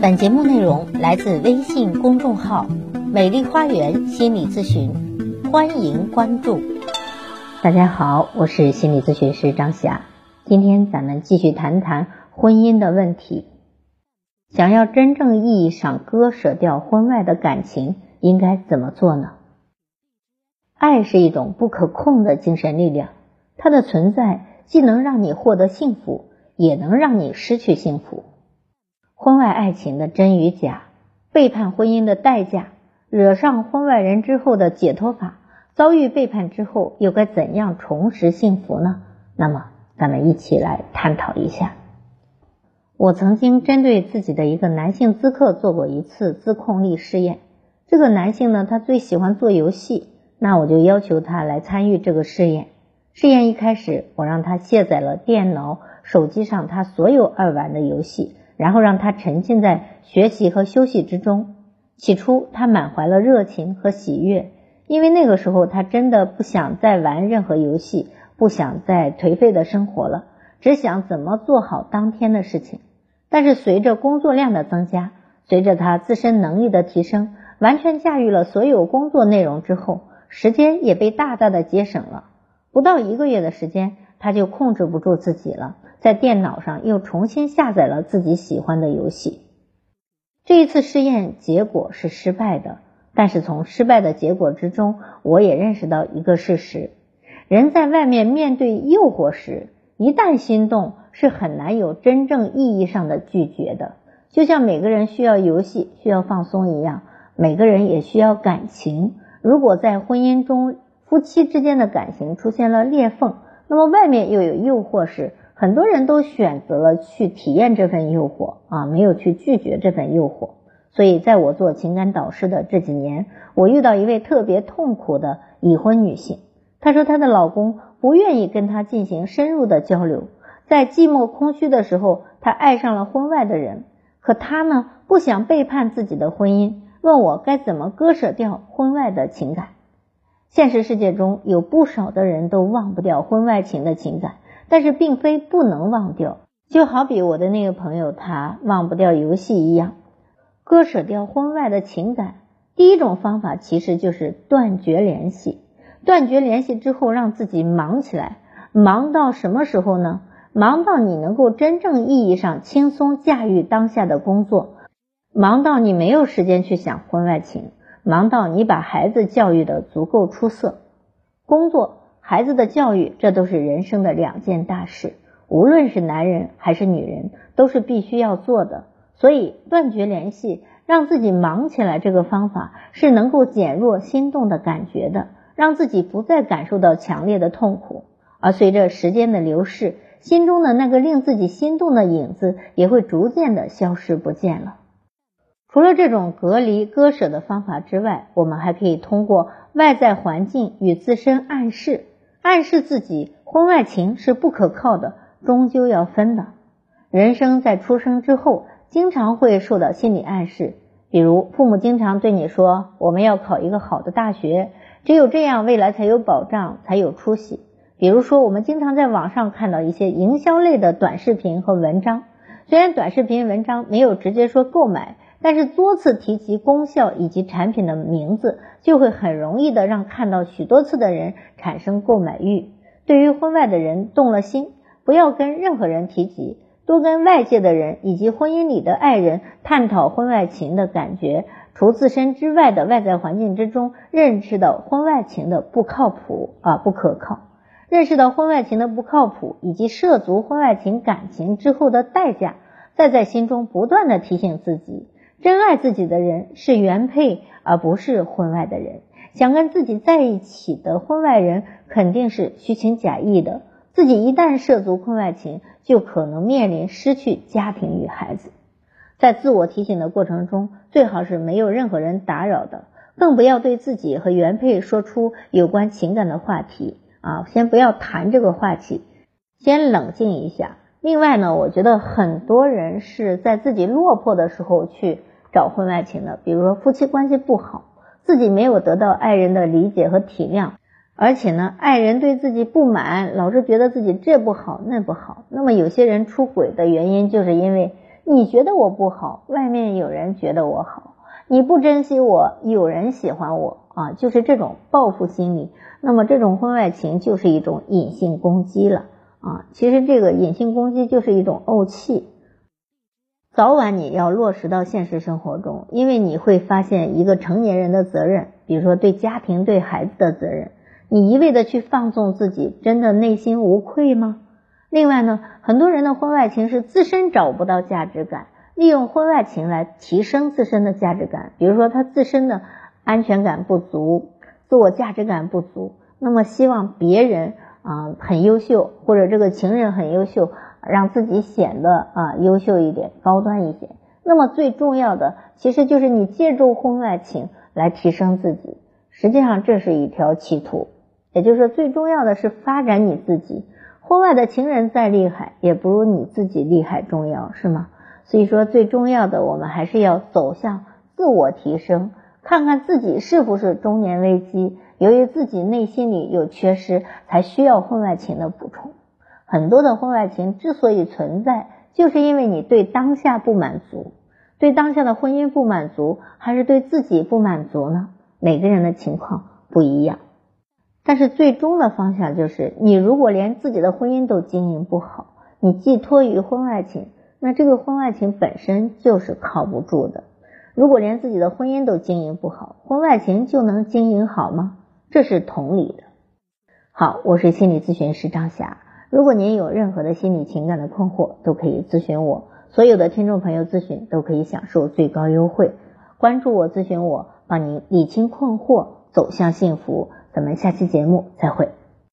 本节目内容来自微信公众号“美丽花园心理咨询”，欢迎关注。大家好，我是心理咨询师张霞，今天咱们继续谈谈婚姻的问题。想要真正意义上割舍掉婚外的感情，应该怎么做呢？爱是一种不可控的精神力量，它的存在既能让你获得幸福，也能让你失去幸福。婚外爱情的真与假，背叛婚姻的代价，惹上婚外人之后的解脱法，遭遇背叛之后又该怎样重拾幸福呢？那么，咱们一起来探讨一下。我曾经针对自己的一个男性咨客做过一次自控力试验。这个男性呢，他最喜欢做游戏，那我就要求他来参与这个试验。试验一开始，我让他卸载了电脑、手机上他所有爱玩的游戏。然后让他沉浸在学习和休息之中。起初，他满怀了热情和喜悦，因为那个时候他真的不想再玩任何游戏，不想再颓废的生活了，只想怎么做好当天的事情。但是随着工作量的增加，随着他自身能力的提升，完全驾驭了所有工作内容之后，时间也被大大的节省了。不到一个月的时间，他就控制不住自己了。在电脑上又重新下载了自己喜欢的游戏。这一次试验结果是失败的，但是从失败的结果之中，我也认识到一个事实：人在外面面对诱惑时，一旦心动，是很难有真正意义上的拒绝的。就像每个人需要游戏、需要放松一样，每个人也需要感情。如果在婚姻中，夫妻之间的感情出现了裂缝，那么外面又有诱惑时，很多人都选择了去体验这份诱惑啊，没有去拒绝这份诱惑。所以，在我做情感导师的这几年，我遇到一位特别痛苦的已婚女性。她说，她的老公不愿意跟她进行深入的交流，在寂寞空虚的时候，她爱上了婚外的人。可她呢，不想背叛自己的婚姻，问我该怎么割舍掉婚外的情感。现实世界中有不少的人都忘不掉婚外情的情感。但是并非不能忘掉，就好比我的那个朋友，他忘不掉游戏一样，割舍掉婚外的情感。第一种方法其实就是断绝联系，断绝联系之后，让自己忙起来，忙到什么时候呢？忙到你能够真正意义上轻松驾驭当下的工作，忙到你没有时间去想婚外情，忙到你把孩子教育的足够出色，工作。孩子的教育，这都是人生的两件大事，无论是男人还是女人，都是必须要做的。所以，断绝联系，让自己忙起来，这个方法是能够减弱心动的感觉的，让自己不再感受到强烈的痛苦。而随着时间的流逝，心中的那个令自己心动的影子也会逐渐的消失不见了。除了这种隔离割舍的方法之外，我们还可以通过外在环境与自身暗示。暗示自己婚外情是不可靠的，终究要分的。人生在出生之后，经常会受到心理暗示，比如父母经常对你说：“我们要考一个好的大学，只有这样未来才有保障，才有出息。”比如说，我们经常在网上看到一些营销类的短视频和文章，虽然短视频文章没有直接说购买。但是多次提及功效以及产品的名字，就会很容易的让看到许多次的人产生购买欲。对于婚外的人动了心，不要跟任何人提及，多跟外界的人以及婚姻里的爱人探讨婚外情的感觉。除自身之外的外在环境之中，认识到婚外情的不靠谱啊不可靠，认识到婚外情的不靠谱以及涉足婚外情感情之后的代价，再在心中不断的提醒自己。真爱自己的人是原配，而不是婚外的人。想跟自己在一起的婚外人肯定是虚情假意的。自己一旦涉足婚外情，就可能面临失去家庭与孩子。在自我提醒的过程中，最好是没有任何人打扰的，更不要对自己和原配说出有关情感的话题啊！先不要谈这个话题，先冷静一下。另外呢，我觉得很多人是在自己落魄的时候去。找婚外情的，比如说夫妻关系不好，自己没有得到爱人的理解和体谅，而且呢，爱人对自己不满，老是觉得自己这不好那不好。那么有些人出轨的原因，就是因为你觉得我不好，外面有人觉得我好；你不珍惜我，有人喜欢我啊，就是这种报复心理。那么这种婚外情就是一种隐性攻击了啊。其实这个隐性攻击就是一种怄气。早晚你要落实到现实生活中，因为你会发现一个成年人的责任，比如说对家庭、对孩子的责任。你一味的去放纵自己，真的内心无愧吗？另外呢，很多人的婚外情是自身找不到价值感，利用婚外情来提升自身的价值感。比如说他自身的安全感不足，自我价值感不足，那么希望别人啊很优秀，或者这个情人很优秀，让自己显得啊优秀一点、高端一些。那么最重要的，其实就是你借助婚外情来提升自己，实际上这是一条歧途。也就是说，最重要的是发展你自己。婚外的情人再厉害，也不如你自己厉害重要，是吗？所以说，最重要的，我们还是要走向自我提升，看看自己是不是中年危机。由于自己内心里有缺失，才需要婚外情的补充。很多的婚外情之所以存在，就是因为你对当下不满足，对当下的婚姻不满足，还是对自己不满足呢？每个人的情况不一样。但是最终的方向就是，你如果连自己的婚姻都经营不好，你寄托于婚外情，那这个婚外情本身就是靠不住的。如果连自己的婚姻都经营不好，婚外情就能经营好吗？这是同理的。好，我是心理咨询师张霞。如果您有任何的心理情感的困惑，都可以咨询我。所有的听众朋友咨询都可以享受最高优惠。关注我，咨询我，帮您理清困惑，走向幸福。咱们下期节目再会。